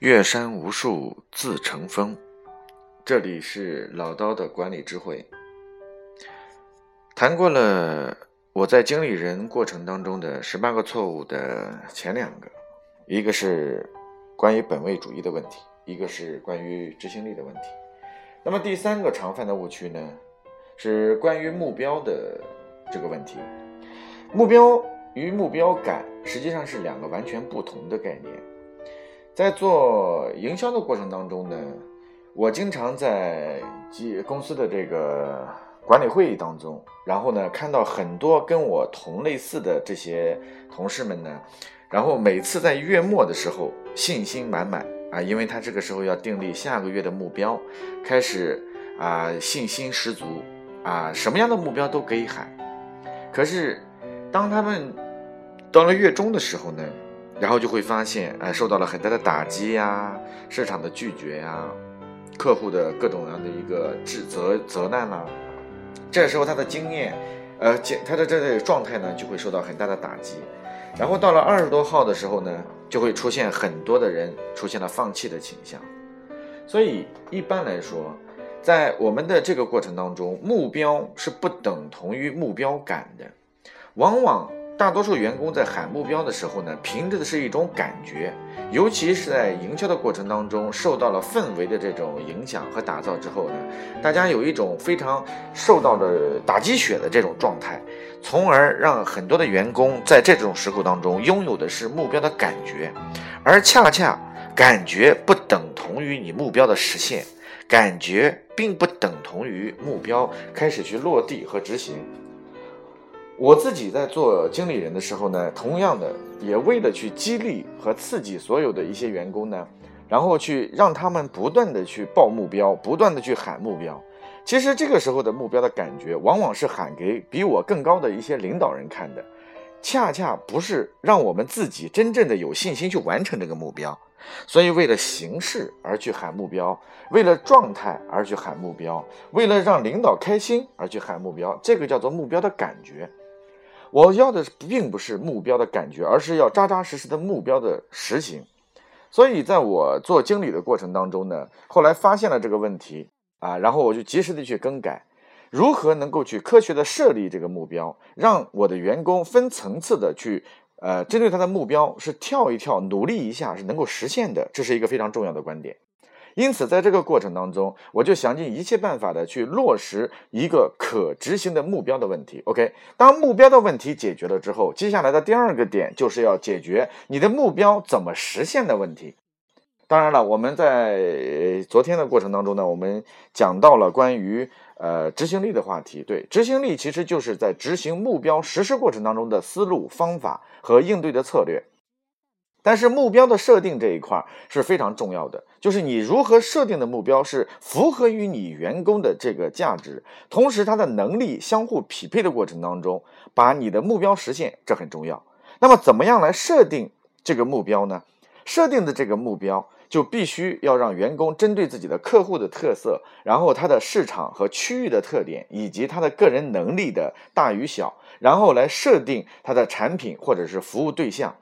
岳山无数自成峰。这里是老刀的管理智慧。谈过了我在经理人过程当中的十八个错误的前两个，一个是关于本位主义的问题，一个是关于执行力的问题。那么第三个常犯的误区呢，是关于目标的这个问题。目标与目标感实际上是两个完全不同的概念。在做营销的过程当中呢，我经常在公司的这个管理会议当中，然后呢看到很多跟我同类似的这些同事们呢，然后每次在月末的时候信心满满啊，因为他这个时候要订立下个月的目标，开始啊信心十足啊，什么样的目标都可以喊。可是当他们到了月中的时候呢？然后就会发现，哎，受到了很大的打击呀，市场的拒绝呀，客户的各种各样的一个指责责难啦。这时候他的经验，呃，他的这个状态呢，就会受到很大的打击。然后到了二十多号的时候呢，就会出现很多的人出现了放弃的倾向。所以一般来说，在我们的这个过程当中，目标是不等同于目标感的，往往。大多数员工在喊目标的时候呢，凭着的是一种感觉，尤其是在营销的过程当中，受到了氛围的这种影响和打造之后呢，大家有一种非常受到的打鸡血的这种状态，从而让很多的员工在这种时候当中拥有的是目标的感觉，而恰恰感觉不等同于你目标的实现，感觉并不等同于目标开始去落地和执行。我自己在做经理人的时候呢，同样的也为了去激励和刺激所有的一些员工呢，然后去让他们不断的去报目标，不断的去喊目标。其实这个时候的目标的感觉，往往是喊给比我更高的一些领导人看的，恰恰不是让我们自己真正的有信心去完成这个目标。所以为了形式而去喊目标，为了状态而去喊目标，为了让领导开心而去喊目标，这个叫做目标的感觉。我要的并不是目标的感觉，而是要扎扎实实的目标的实行。所以，在我做经理的过程当中呢，后来发现了这个问题啊，然后我就及时的去更改，如何能够去科学的设立这个目标，让我的员工分层次的去，呃，针对他的目标是跳一跳，努力一下是能够实现的，这是一个非常重要的观点。因此，在这个过程当中，我就想尽一切办法的去落实一个可执行的目标的问题。OK，当目标的问题解决了之后，接下来的第二个点就是要解决你的目标怎么实现的问题。当然了，我们在昨天的过程当中呢，我们讲到了关于呃执行力的话题。对，执行力其实就是在执行目标实施过程当中的思路、方法和应对的策略。但是目标的设定这一块是非常重要的，就是你如何设定的目标是符合于你员工的这个价值，同时他的能力相互匹配的过程当中，把你的目标实现，这很重要。那么怎么样来设定这个目标呢？设定的这个目标就必须要让员工针对自己的客户的特色，然后他的市场和区域的特点，以及他的个人能力的大与小，然后来设定他的产品或者是服务对象。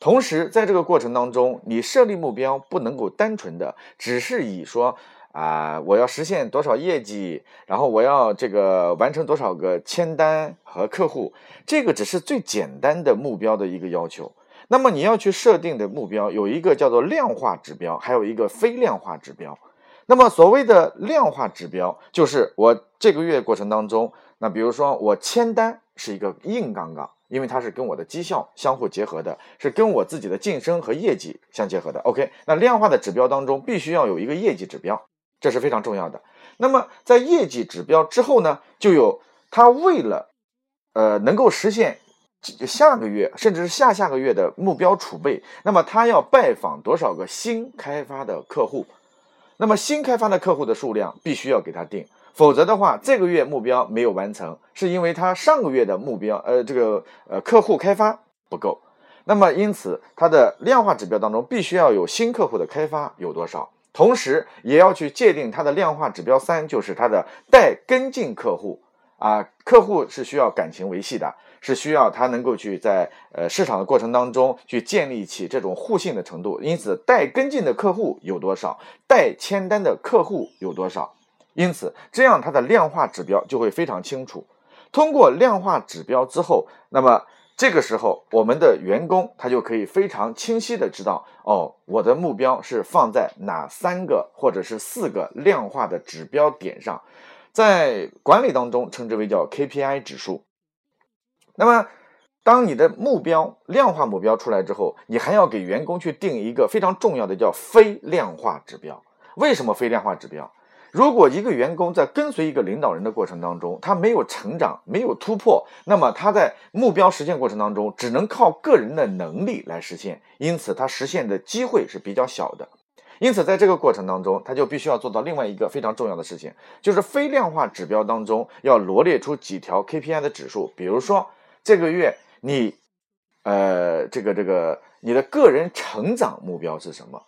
同时，在这个过程当中，你设立目标不能够单纯的只是以说啊，我要实现多少业绩，然后我要这个完成多少个签单和客户，这个只是最简单的目标的一个要求。那么你要去设定的目标有一个叫做量化指标，还有一个非量化指标。那么所谓的量化指标，就是我这个月过程当中，那比如说我签单是一个硬杠杠。因为它是跟我的绩效相互结合的，是跟我自己的晋升和业绩相结合的。OK，那量化的指标当中必须要有一个业绩指标，这是非常重要的。那么在业绩指标之后呢，就有他为了，呃，能够实现下个月甚至是下下个月的目标储备，那么他要拜访多少个新开发的客户？那么新开发的客户的数量必须要给他定。否则的话，这个月目标没有完成，是因为他上个月的目标，呃，这个呃客户开发不够。那么因此，它的量化指标当中必须要有新客户的开发有多少，同时也要去界定它的量化指标三，就是它的待跟进客户啊，客户是需要感情维系的，是需要他能够去在呃市场的过程当中去建立起这种互信的程度。因此，待跟进的客户有多少，待签单的客户有多少，因此这样它的量化指标就会非常清楚。通过量化指标之后，那么这个时候我们的员工他就可以非常清晰的知道，哦，我的目标是放在哪三个或者是四个量化的指标点上。在管理当中称之为叫 KPI 指数。那么，当你的目标量化目标出来之后，你还要给员工去定一个非常重要的叫非量化指标。为什么非量化指标？如果一个员工在跟随一个领导人的过程当中，他没有成长，没有突破，那么他在目标实现过程当中只能靠个人的能力来实现，因此他实现的机会是比较小的。因此，在这个过程当中，他就必须要做到另外一个非常重要的事情，就是非量化指标当中要罗列出几条 KPI 的指数。比如说，这个月你，呃，这个这个你的个人成长目标是什么？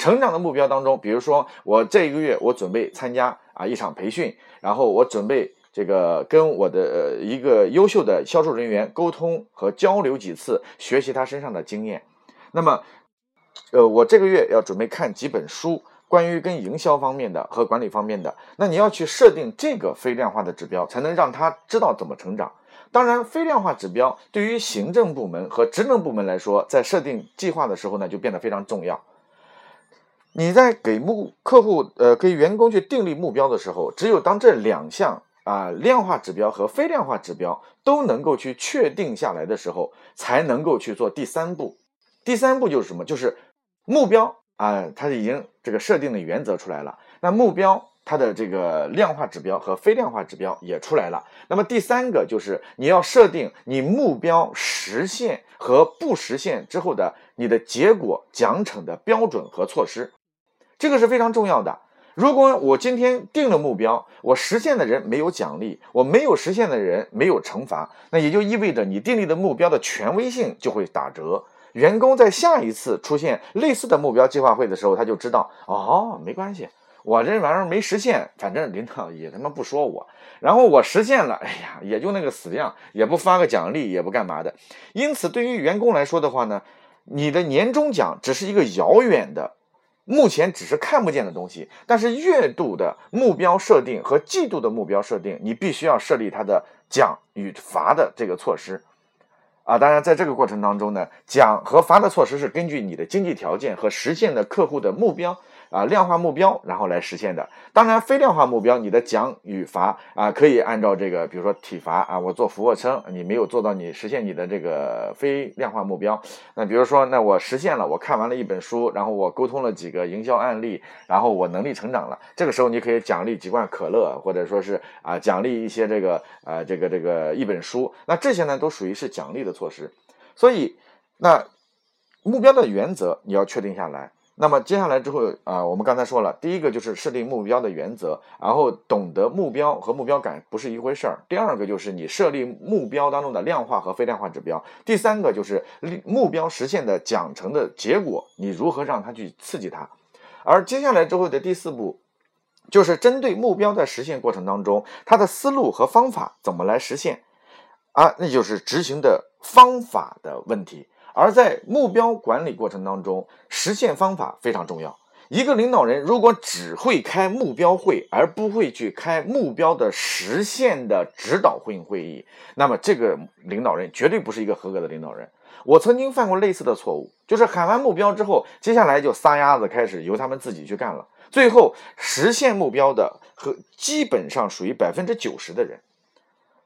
成长的目标当中，比如说我这一个月我准备参加啊一场培训，然后我准备这个跟我的一个优秀的销售人员沟通和交流几次，学习他身上的经验。那么。呃，我这个月要准备看几本书，关于跟营销方面的和管理方面的。那你要去设定这个非量化的指标，才能让他知道怎么成长。当然，非量化指标对于行政部门和职能部门来说，在设定计划的时候呢，就变得非常重要。你在给目客户呃给员工去订立目标的时候，只有当这两项啊量化指标和非量化指标都能够去确定下来的时候，才能够去做第三步。第三步就是什么？就是。目标啊，它已经这个设定的原则出来了。那目标它的这个量化指标和非量化指标也出来了。那么第三个就是你要设定你目标实现和不实现之后的你的结果奖惩的标准和措施，这个是非常重要的。如果我今天定了目标，我实现的人没有奖励，我没有实现的人没有惩罚，那也就意味着你订立的目标的权威性就会打折。员工在下一次出现类似的目标计划会的时候，他就知道哦，没关系，我这玩意儿没实现，反正领导也他妈不说我。然后我实现了，哎呀，也就那个死样，也不发个奖励，也不干嘛的。因此，对于员工来说的话呢，你的年终奖只是一个遥远的、目前只是看不见的东西。但是月度的目标设定和季度的目标设定，你必须要设立它的奖与罚的这个措施。啊，当然，在这个过程当中呢，奖和罚的措施是根据你的经济条件和实现的客户的目标。啊，量化目标，然后来实现的。当然，非量化目标，你的奖与罚啊，可以按照这个，比如说体罚啊，我做俯卧撑，你没有做到你实现你的这个非量化目标。那比如说，那我实现了，我看完了一本书，然后我沟通了几个营销案例，然后我能力成长了。这个时候，你可以奖励几罐可乐，或者说是啊，奖励一些这个啊，这个这个一本书。那这些呢，都属于是奖励的措施。所以，那目标的原则你要确定下来。那么接下来之后啊，我们刚才说了，第一个就是设定目标的原则，然后懂得目标和目标感不是一回事儿。第二个就是你设立目标当中的量化和非量化指标。第三个就是目标实现的奖惩的结果，你如何让它去刺激它。而接下来之后的第四步，就是针对目标在实现过程当中，它的思路和方法怎么来实现啊？那就是执行的方法的问题。而在目标管理过程当中，实现方法非常重要。一个领导人如果只会开目标会，而不会去开目标的实现的指导会会议，那么这个领导人绝对不是一个合格的领导人。我曾经犯过类似的错误，就是喊完目标之后，接下来就撒丫子开始由他们自己去干了，最后实现目标的和基本上属于百分之九十的人。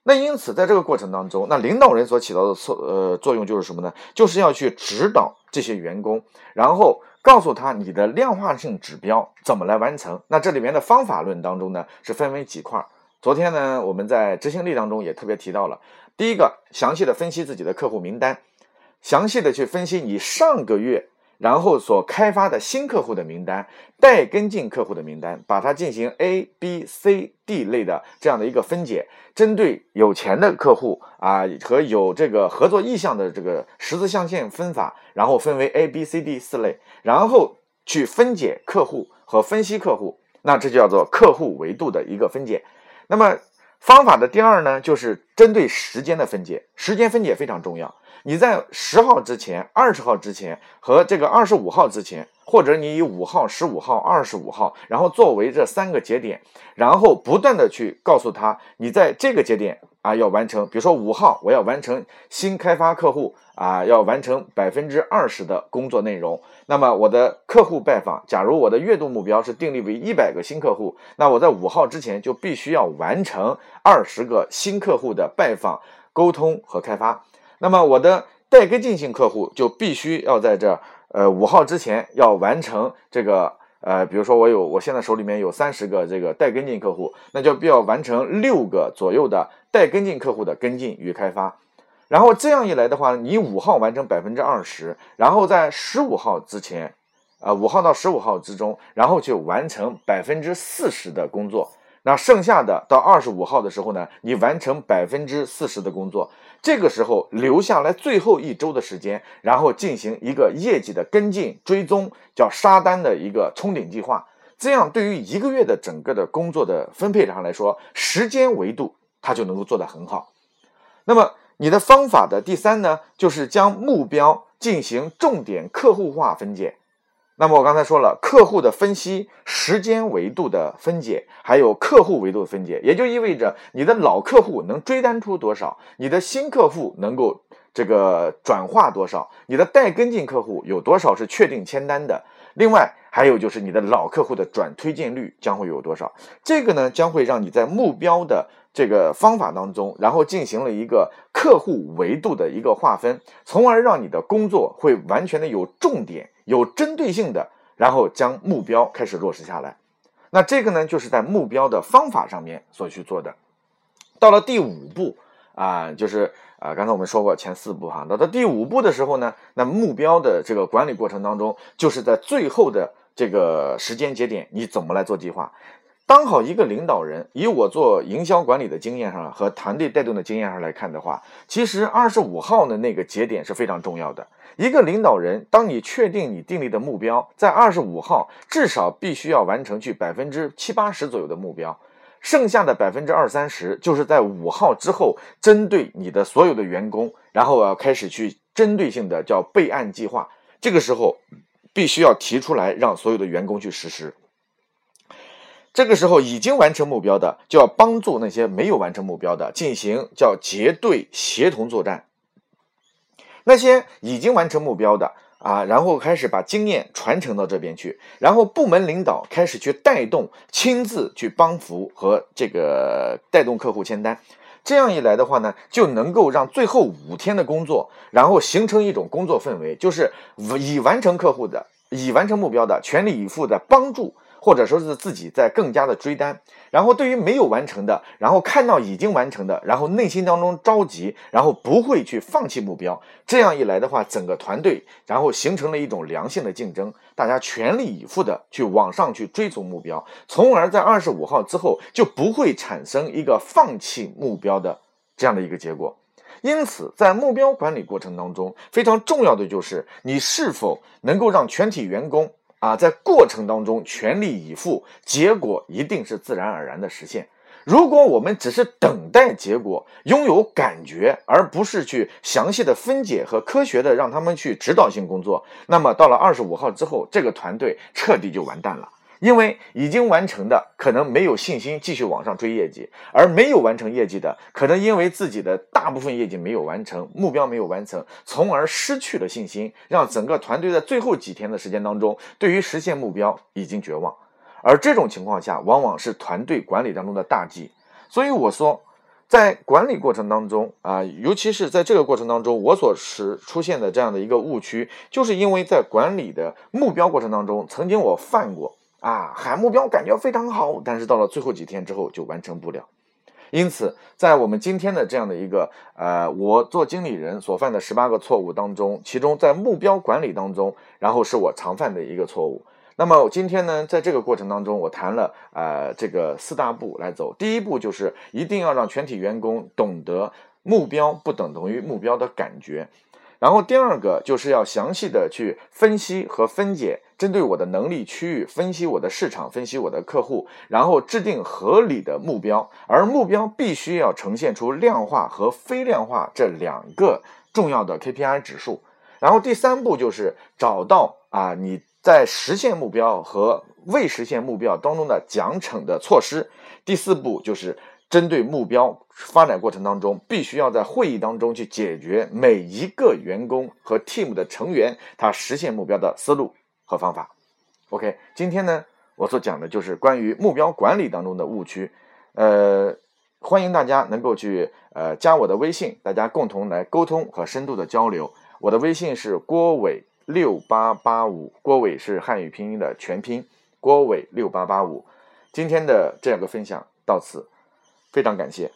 那因此，在这个过程当中，那领导人所起到的作呃作用就是什么呢？就是要去指导这些员工，然后告诉他你的量化性指标怎么来完成。那这里面的方法论当中呢，是分为几块。昨天呢，我们在执行力当中也特别提到了，第一个，详细的分析自己的客户名单，详细的去分析你上个月。然后所开发的新客户的名单，待跟进客户的名单，把它进行 A、B、C、D 类的这样的一个分解，针对有钱的客户啊和有这个合作意向的这个十字象限分法，然后分为 A、B、C、D 四类，然后去分解客户和分析客户，那这就叫做客户维度的一个分解。那么方法的第二呢，就是针对时间的分解，时间分解非常重要。你在十号之前、二十号之前和这个二十五号之前，或者你以五号、十五号、二十五号，然后作为这三个节点，然后不断的去告诉他，你在这个节点啊要完成，比如说五号我要完成新开发客户啊，要完成百分之二十的工作内容。那么我的客户拜访，假如我的月度目标是定立为一百个新客户，那我在五号之前就必须要完成二十个新客户的拜访、沟通和开发。那么我的待跟进性客户就必须要在这呃五号之前要完成这个呃，比如说我有我现在手里面有三十个这个待跟进客户，那就必要完成六个左右的待跟进客户的跟进与开发。然后这样一来的话，你五号完成百分之二十，然后在十五号之前，呃五号到十五号之中，然后去完成百分之四十的工作。那剩下的到二十五号的时候呢，你完成百分之四十的工作，这个时候留下来最后一周的时间，然后进行一个业绩的跟进追踪，叫杀单的一个冲顶计划。这样对于一个月的整个的工作的分配上来说，时间维度它就能够做得很好。那么你的方法的第三呢，就是将目标进行重点客户化分解。那么我刚才说了，客户的分析、时间维度的分解，还有客户维度的分解，也就意味着你的老客户能追单出多少，你的新客户能够这个转化多少，你的待跟进客户有多少是确定签单的。另外还有就是你的老客户的转推荐率将会有多少，这个呢将会让你在目标的这个方法当中，然后进行了一个客户维度的一个划分，从而让你的工作会完全的有重点。有针对性的，然后将目标开始落实下来。那这个呢，就是在目标的方法上面所去做的。到了第五步啊，就是啊，刚才我们说过前四步哈，那到第五步的时候呢，那目标的这个管理过程当中，就是在最后的这个时间节点，你怎么来做计划？当好一个领导人，以我做营销管理的经验上和团队带动的经验上来看的话，其实二十五号的那个节点是非常重要的。一个领导人，当你确定你定立的目标在二十五号，至少必须要完成去百分之七八十左右的目标，剩下的百分之二三十，就是在五号之后，针对你的所有的员工，然后要开始去针对性的叫备案计划。这个时候，必须要提出来，让所有的员工去实施。这个时候已经完成目标的，就要帮助那些没有完成目标的进行叫结对协同作战。那些已经完成目标的啊，然后开始把经验传承到这边去，然后部门领导开始去带动，亲自去帮扶和这个带动客户签单。这样一来的话呢，就能够让最后五天的工作，然后形成一种工作氛围，就是已完成客户的、已完成目标的，全力以赴的帮助。或者说是自己在更加的追单，然后对于没有完成的，然后看到已经完成的，然后内心当中着急，然后不会去放弃目标。这样一来的话，整个团队然后形成了一种良性的竞争，大家全力以赴的去往上去追逐目标，从而在二十五号之后就不会产生一个放弃目标的这样的一个结果。因此，在目标管理过程当中，非常重要的就是你是否能够让全体员工。啊，在过程当中全力以赴，结果一定是自然而然的实现。如果我们只是等待结果，拥有感觉，而不是去详细的分解和科学的让他们去指导性工作，那么到了二十五号之后，这个团队彻底就完蛋了。因为已经完成的可能没有信心继续往上追业绩，而没有完成业绩的，可能因为自己的大部分业绩没有完成，目标没有完成，从而失去了信心，让整个团队在最后几天的时间当中，对于实现目标已经绝望。而这种情况下，往往是团队管理当中的大忌。所以我说，在管理过程当中啊，尤其是在这个过程当中，我所是出现的这样的一个误区，就是因为在管理的目标过程当中，曾经我犯过。啊，喊目标感觉非常好，但是到了最后几天之后就完成不了。因此，在我们今天的这样的一个呃，我做经理人所犯的十八个错误当中，其中在目标管理当中，然后是我常犯的一个错误。那么今天呢，在这个过程当中，我谈了呃这个四大步来走。第一步就是一定要让全体员工懂得目标不等同于目标的感觉。然后第二个就是要详细的去分析和分解。针对我的能力区域分析我的市场，分析我的客户，然后制定合理的目标，而目标必须要呈现出量化和非量化这两个重要的 KPI 指数。然后第三步就是找到啊你在实现目标和未实现目标当中的奖惩的措施。第四步就是针对目标发展过程当中，必须要在会议当中去解决每一个员工和 team 的成员他实现目标的思路和方法。OK，今天呢我所讲的就是关于目标管理当中的误区。呃，欢迎大家能够去呃加我的微信，大家共同来沟通和深度的交流。我的微信是郭伟六八八五，郭伟是汉语拼音的全拼，郭伟六八八五。今天的这样个分享到此，非常感谢。